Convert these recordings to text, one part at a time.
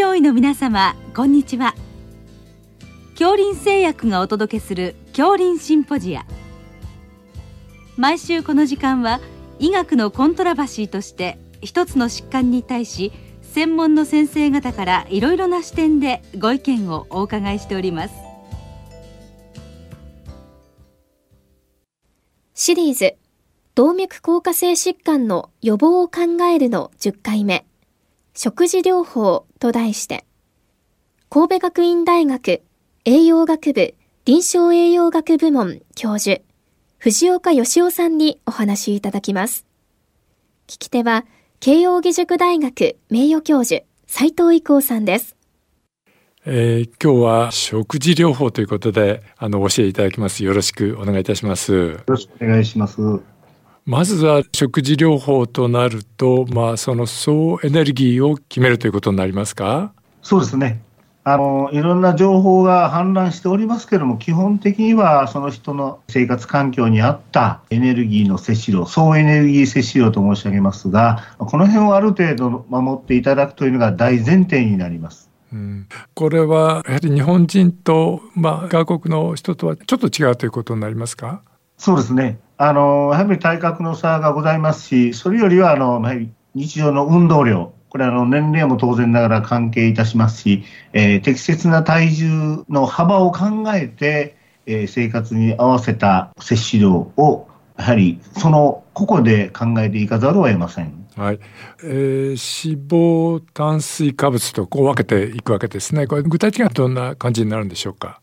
上位の皆様こんにちは。恐林製薬がお届けする恐林シンポジア。毎週この時間は医学のコントラバシーとして一つの疾患に対し専門の先生方からいろいろな視点でご意見をお伺いしております。シリーズ動脈硬化性疾患の予防を考えるの10回目。食事療法と題して、神戸学院大学栄養学部臨床栄養学部門教授、藤岡義雄さんにお話いただきます。聞き手は、慶應義塾大学名誉教授、斉藤郁夫さんです。えー、今日は食事療法ということで、あの、教えていただきます。よろしくお願いいたします。よろしくお願いします。まずは食事療法となると、まあ、その総エネルギーを決めるということになりますか？そうですね。あのいろんな情報が氾濫しておりますけれども、基本的にはその人の生活環境に合ったエネルギーの摂取量、総エネルギー摂取量と申し上げますが、この辺をある程度守っていただくというのが大前提になります。うん、これはやはり日本人と、まあ、外国の人とはちょっと違うということになりますか？そうですね。あの、やはり体格の差がございますし、それよりは、あの、日常の運動量、これあの年齢も当然ながら関係いたしますし、えー、適切な体重の幅を考えて、えー、生活に合わせた摂取量をやはりその個々で考えていかざるを得ません。はい、えー、脂肪、炭水化物とこう分けていくわけですね。これ具体的にはどんな感じになるんでしょうか？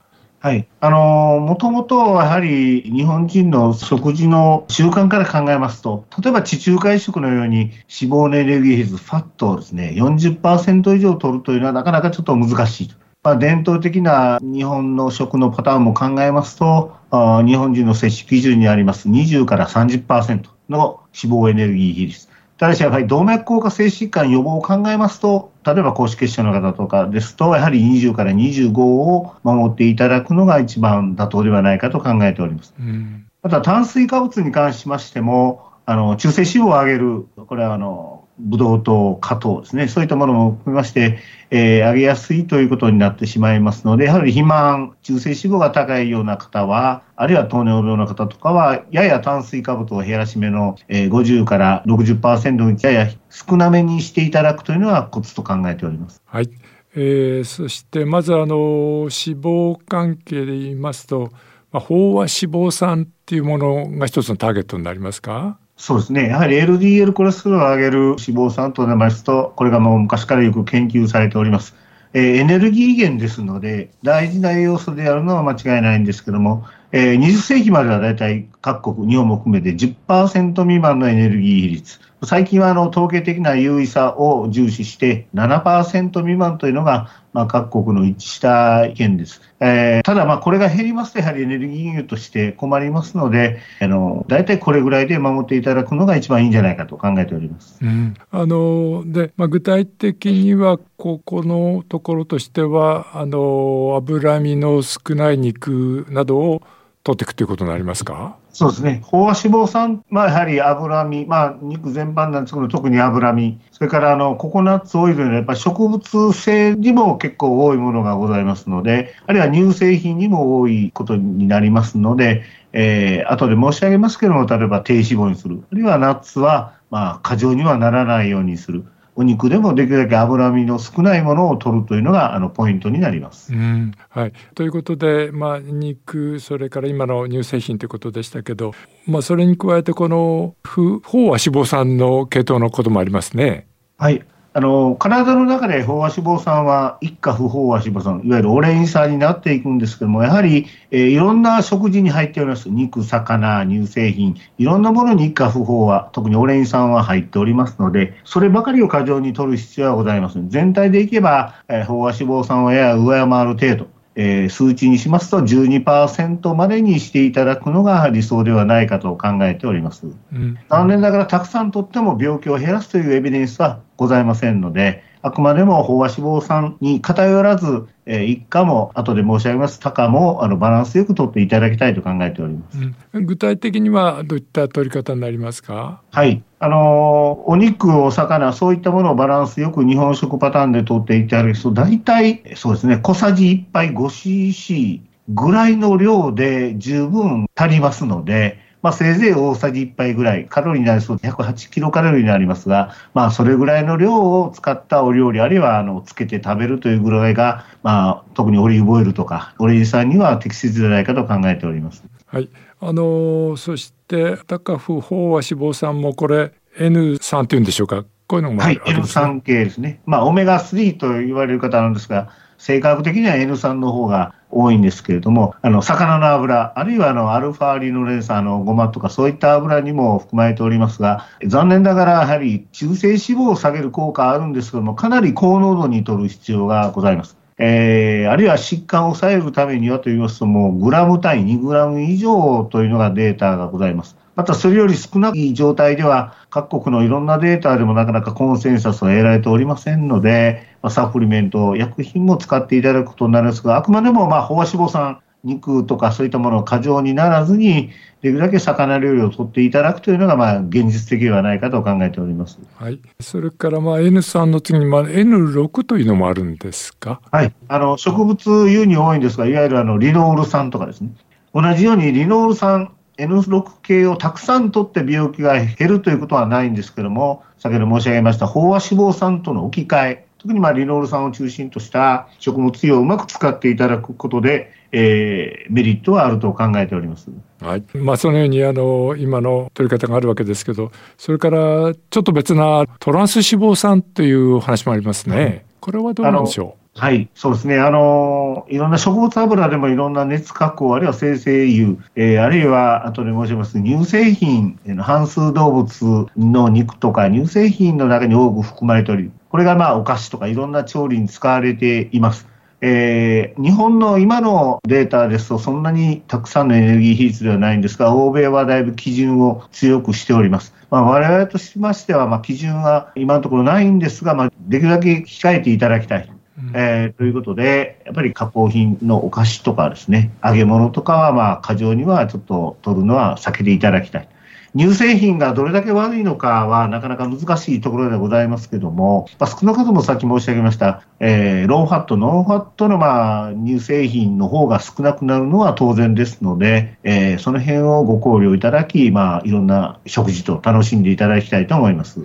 はい。あの、もともとやはり日本人の食事の習慣から考えますと、例えば地中海食のように脂肪のエネルギー比率、ファットをですね、40%以上取るというのはなかなかちょっと難しい。まあ、伝統的な日本の食のパターンも考えますと、あ日本人の摂取基準にあります20から30%の脂肪エネルギー比率。ただしやはり動脈硬化性疾患予防を考えますと、例えば高脂血症の方とかですと、やはり20から25を守っていただくのが一番妥当ではないかと考えております。うん、また炭水化物に関しましても、あの中性脂肪を上げる、これはあのブドウ糖、果糖ですね、そういったものも含めまして、えー、上げやすいということになってしまいますので、やはり肥満、中性脂肪が高いような方は、あるいは糖尿病の方とかは、やや炭水化物を減らし目の、えー、50から60%にやや少なめにしていただくというのはコツと考えております。はい。えー、そしてまずあの脂肪関係で言いますと、まあ、飽和脂肪酸っていうものが一つのターゲットになりますかそうですね。やはり LDL コレステロールを上げる脂肪酸となりますと、これがもう昔からよく研究されております。えー、エネルギー源ですので、大事な栄養素であるのは間違いないんですけども、えー、20世紀まではだいたい各国、日本も含めて10%未満のエネルギー比率。最近はあの統計的な優位さを重視して7%未満というのが、まあ、各国の一致した意見です。えー、ただ、まあこれが減りますと、やはりエネルギー源として困りますので、あの大体これぐらいで守っていただくのが一番いいんじゃないかと考えております。うん、あのでまあ、具体的には、ここのところとしては、あの脂身の少ない肉などを取っていくということになりますか？そうですね。飽和脂肪酸、まあ、やはり脂身、まあ、肉全般なんですけど、特に脂身、それからあのココナッツオイルのやっぱり植物性にも結構多いものがございますので、あるいは乳製品にも多いことになりますので、えー、後で申し上げますけども、例えば低脂肪にする、あるいはナッツは、まあ、過剰にはならないようにする。お肉でもできるだけ脂身の少ないものを取るというのがあのポイントになります。うんはい、ということで、まあ、肉それから今の乳製品ということでしたけど、まあ、それに加えてこの不飽和脂肪酸の系統のこともありますね。はいあの体の中で飽和脂肪酸は一過不飽和脂肪酸、いわゆるオレイン酸になっていくんですけども、やはり、えー、いろんな食事に入っております、肉、魚、乳製品、いろんなものに一過不飽和、特にオレイン酸は入っておりますので、そればかりを過剰に取る必要はございません。全体でいけば、えー、飽和脂肪酸をやや上回る程度、えー、数値にしますと12%までにしていただくのが理想ではないかと考えております。うん、残念ながらたくさんとっても病気を減らすというエビデンスはございませんので、あくまでも飽和脂肪酸に偏らず、えー、一価も、後で申し上げます、高もあのバランスよく取っていただきたいと考えております、うん、具体的にはどういった取り方になりますか？はい、あのお肉、お魚、そういったものをバランスよく日本食パターンで取っていただくと、大体そうですね、小さじ1杯 5cc ぐらいの量で十分足りますので、まあ、せいぜい大さじ1杯ぐらい、カロリーになりそう108キロカロリーになりますが、まあ、それぐらいの量を使ったお料理、あるいはあのつけて食べるというぐらいが、まあ、特にオリーブオイルとか、オレンジ酸には適切じゃないかと考えております。はい、あのそして高不飽和脂肪酸もこれ N3 っていうんでしょうか、こういうのもある、ね、はい、N3 系ですね。まあ、オメガ3と言われる方なんですが、性格的には N3 の方が多いんですけれども、あの、魚の油、あるいはあの、アルファリノレン酸のごまとかそういった油にも含まれておりますが、残念ながらやはり中性脂肪を下げる効果あるんですけども、かなり高濃度に取る必要がございます。えー、あるいは疾患を抑えるためにはといいますと、もうグラム単位、2グラム以上というのがデータがございます。またそれより少ない状態では、各国のいろんなデータでもなかなかコンセンサスが得られておりませんので、まあ、サプリメント、薬品も使っていただくことになるんですが、あくまでもまあ飽和脂肪酸、肉とかそういったものを過剰にならずに、できるだけ魚料理を取っていただくというのが、まあ、現実的ではないかと考えております。はい。それから、まあ、N3 の次に、まあ、N6 というのもあるんですか？はい。あの、植物油に多いんですが、いわゆるあの、リノール酸とかですね。同じようにリノール酸 N6 系をたくさん取って病気が減るということはないんですけども、先ほど申し上げました飽和脂肪酸との置き換え、特にまあリノール酸を中心とした食物油をうまく使っていただくことで、えー、メリットはあると考えております。はい。まあそのようにあの今の取り方があるわけですけど、それからちょっと別なトランス脂肪酸という話もありますね。これはどうなんでしょう？はい、そうですね。あの、いろんな植物油でもいろんな熱加工、あるいは生成油、えー、あるいは、後で申します乳製品、半数動物の肉とか乳製品の中に多く含まれており、これがまあお菓子とかいろんな調理に使われています。えー、日本の今のデータですと、そんなにたくさんのエネルギー比率ではないんですが、欧米はだいぶ基準を強くしております。まあ、我々としましては、ま、基準は今のところないんですが、まあ、できるだけ控えていただきたい。えー、ということで、やっぱり加工品のお菓子とかですね、揚げ物とかは、まあ、過剰にはちょっと取るのは避けていただきたい。乳製品がどれだけ悪いのかはなかなか難しいところでございますけども、まあ、少なくともさっき申し上げました、えー、ローファット、ノンファットの、まあ、乳製品の方が少なくなるのは当然ですので、えー、その辺をご考慮いただき、まあ、いろんな食事と楽しんでいただきたいと思います。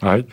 はい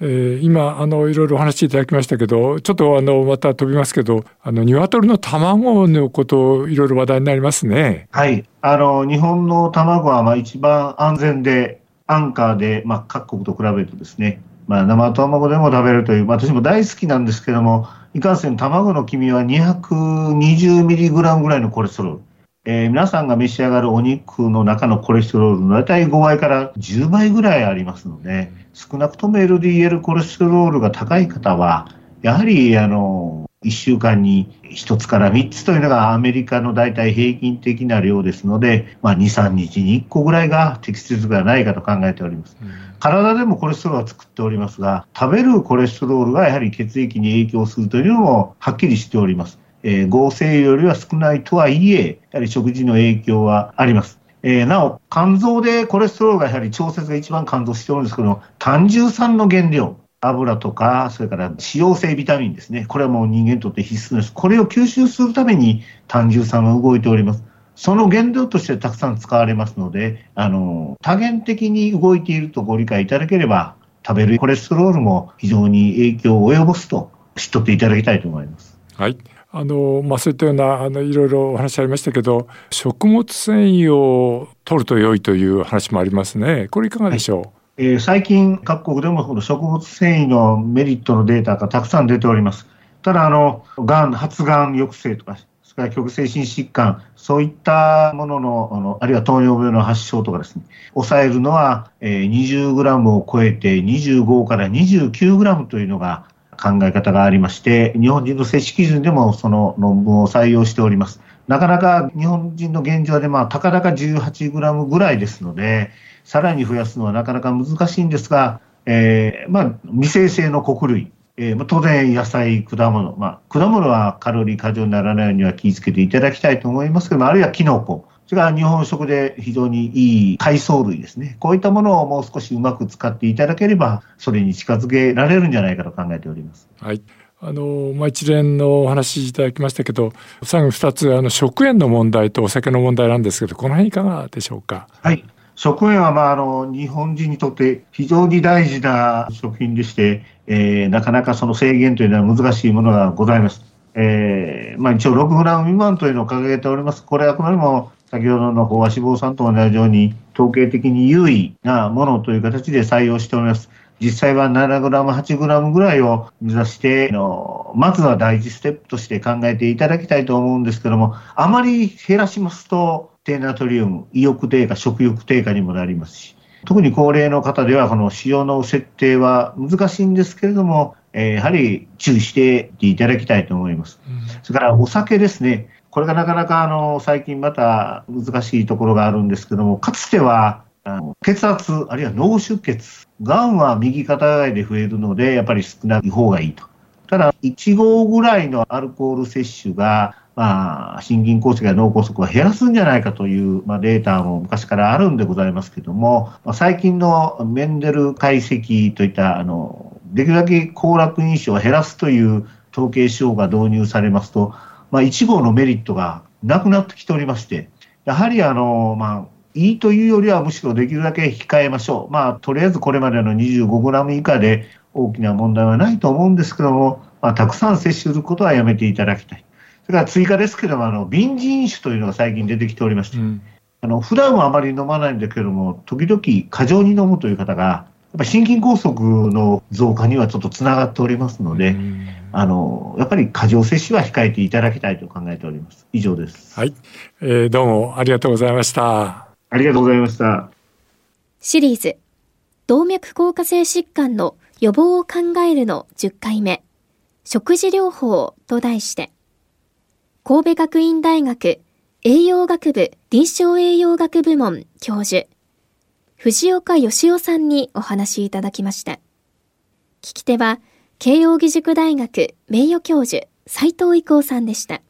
えー、今あのいろいろお話しいただきましたけどちょっとあのまた飛びますけどあの鶏の卵のこといろいろ話題になりますね。はいあの日本の卵はまあ一番安全で安価で、まあ、各国と比べるとですね、まあ、生卵でも食べるという、私も大好きなんですけどもいかんせん卵の黄身は220ミリグラムぐらいのコレステロールえー、皆さんが召し上がるお肉の中のコレステロールの大体5倍から10倍ぐらいありますので、少なくとも LDL コレステロールが高い方は、やはり、あの、1週間に1つから3つというのがアメリカの大体平均的な量ですので、まあ、2、3日に1個ぐらいが適切ではないかと考えております。体でもコレステロールは作っておりますが、食べるコレステロールがやはり血液に影響するというのもはっきりしております。えー、合成よりは少ないとはいえ、やはり食事の影響はあります。えー、なお、肝臓でコレステロールがやはり調節が一番肝臓しておるんですけど胆汁酸の原料、油とか、それから脂溶性ビタミンですね。これはもう人間にとって必須です。これを吸収するために胆汁酸は動いております。その原料としてたくさん使われますので、あの、多元的に動いているとご理解いただければ、食べるコレステロールも非常に影響を及ぼすと知っとっていただきたいと思います。はい。あの、まあ、そういったような、あの、いろいろお話ありましたけど、食物繊維を取ると良いという話もありますね。これいかがでしょう、はいえー、最近、各国でもこの食物繊維のメリットのデータがたくさん出ております。ただ、あの、がん、発がん抑制とか、それから局精神疾患、そういったものの、あのあるいは糖尿病の発症とかですね、抑えるのは、えー、20グラムを超えて25から29グラムというのが考え方がありまして、日本人の摂取基準でもその論文を採用しております。なかなか日本人の現状で、まあ、たかだか18グラムぐらいですので、さらに増やすのはなかなか難しいんですが、えー、まあ、未生成の穀類、えー、当然野菜、果物、まあ、果物はカロリー過剰にならないようには気をつけていただきたいと思いますけども、あるいはキノコ、それから日本食で非常にいい海藻類ですね。こういったものをもう少しうまく使っていただければ、それに近づけられるんじゃないかと考えております。はい。あの、まあ、一連のお話いただきましたけど、最後二つ、あの、食塩の問題とお酒の問題なんですけど、この辺いかがでしょうか？はい。食塩は、まあ、あの、日本人にとって非常に大事な食品でして、えー、なかなかその制限というのは難しいものがございます。えー、まあ、一応6グラム未満というのを掲げております。これはあくまでも先ほどの飽和脂肪酸と同じように統計的に優位なものという形で採用しております。実際は7グラム、8グラムぐらいを目指して、のまずは第一ステップとして考えていただきたいと思うんですけども、あまり減らしますと、低ナトリウム、意欲低下、食欲低下にもなりますし、特に高齢の方ではこの塩の設定は難しいんですけれども、えー、やはり注意していただきたいと思います。うん、それからお酒ですね。これがなかなかあの最近また難しいところがあるんですけども、かつては血圧、あるいは脳出血、がんは右肩上がりで増えるので、やっぱり少ない方がいいと。ただ、1合ぐらいのアルコール摂取が、まあ、心筋梗塞や脳梗塞を減らすんじゃないかという、まあ、データも昔からあるんでございますけども、まあ、最近のメンデル解析といったあのできるだけ行楽認証を減らすという統計手法が導入されますと、まあ、1号のメリットがなくなってきておりまして、やはりあの、まあ、いいというよりはむしろできるだけ控えましょう。まあ、とりあえずこれまでの25グラム以下で大きな問題はないと思うんですけども、まあ、たくさん摂取することはやめていただきたい。それから追加ですけども、あの、瓶子飲酒というのが最近出てきておりまして、うん、あの、普段はあまり飲まないんだけども、時々過剰に飲むという方がやっぱ心筋梗塞の増加にはちょっとつながっておりますので、あの、やっぱり過剰摂取は控えていただきたいと考えております。以上です。はい。えー、どうもありがとうございました。ありがとうございました。シリーズ、動脈硬化性疾患の予防を考えるの10回目、食事療法と題して、神戸学院大学栄養学部臨床栄養学部門教授、藤岡義雄さんにお話しいただきました。聞き手は、慶應義塾大学名誉教授、斉藤伊光さんでした。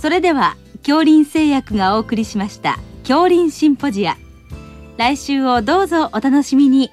それでは、京林製薬がお送りしました、京林シンポジア。来週をどうぞお楽しみに。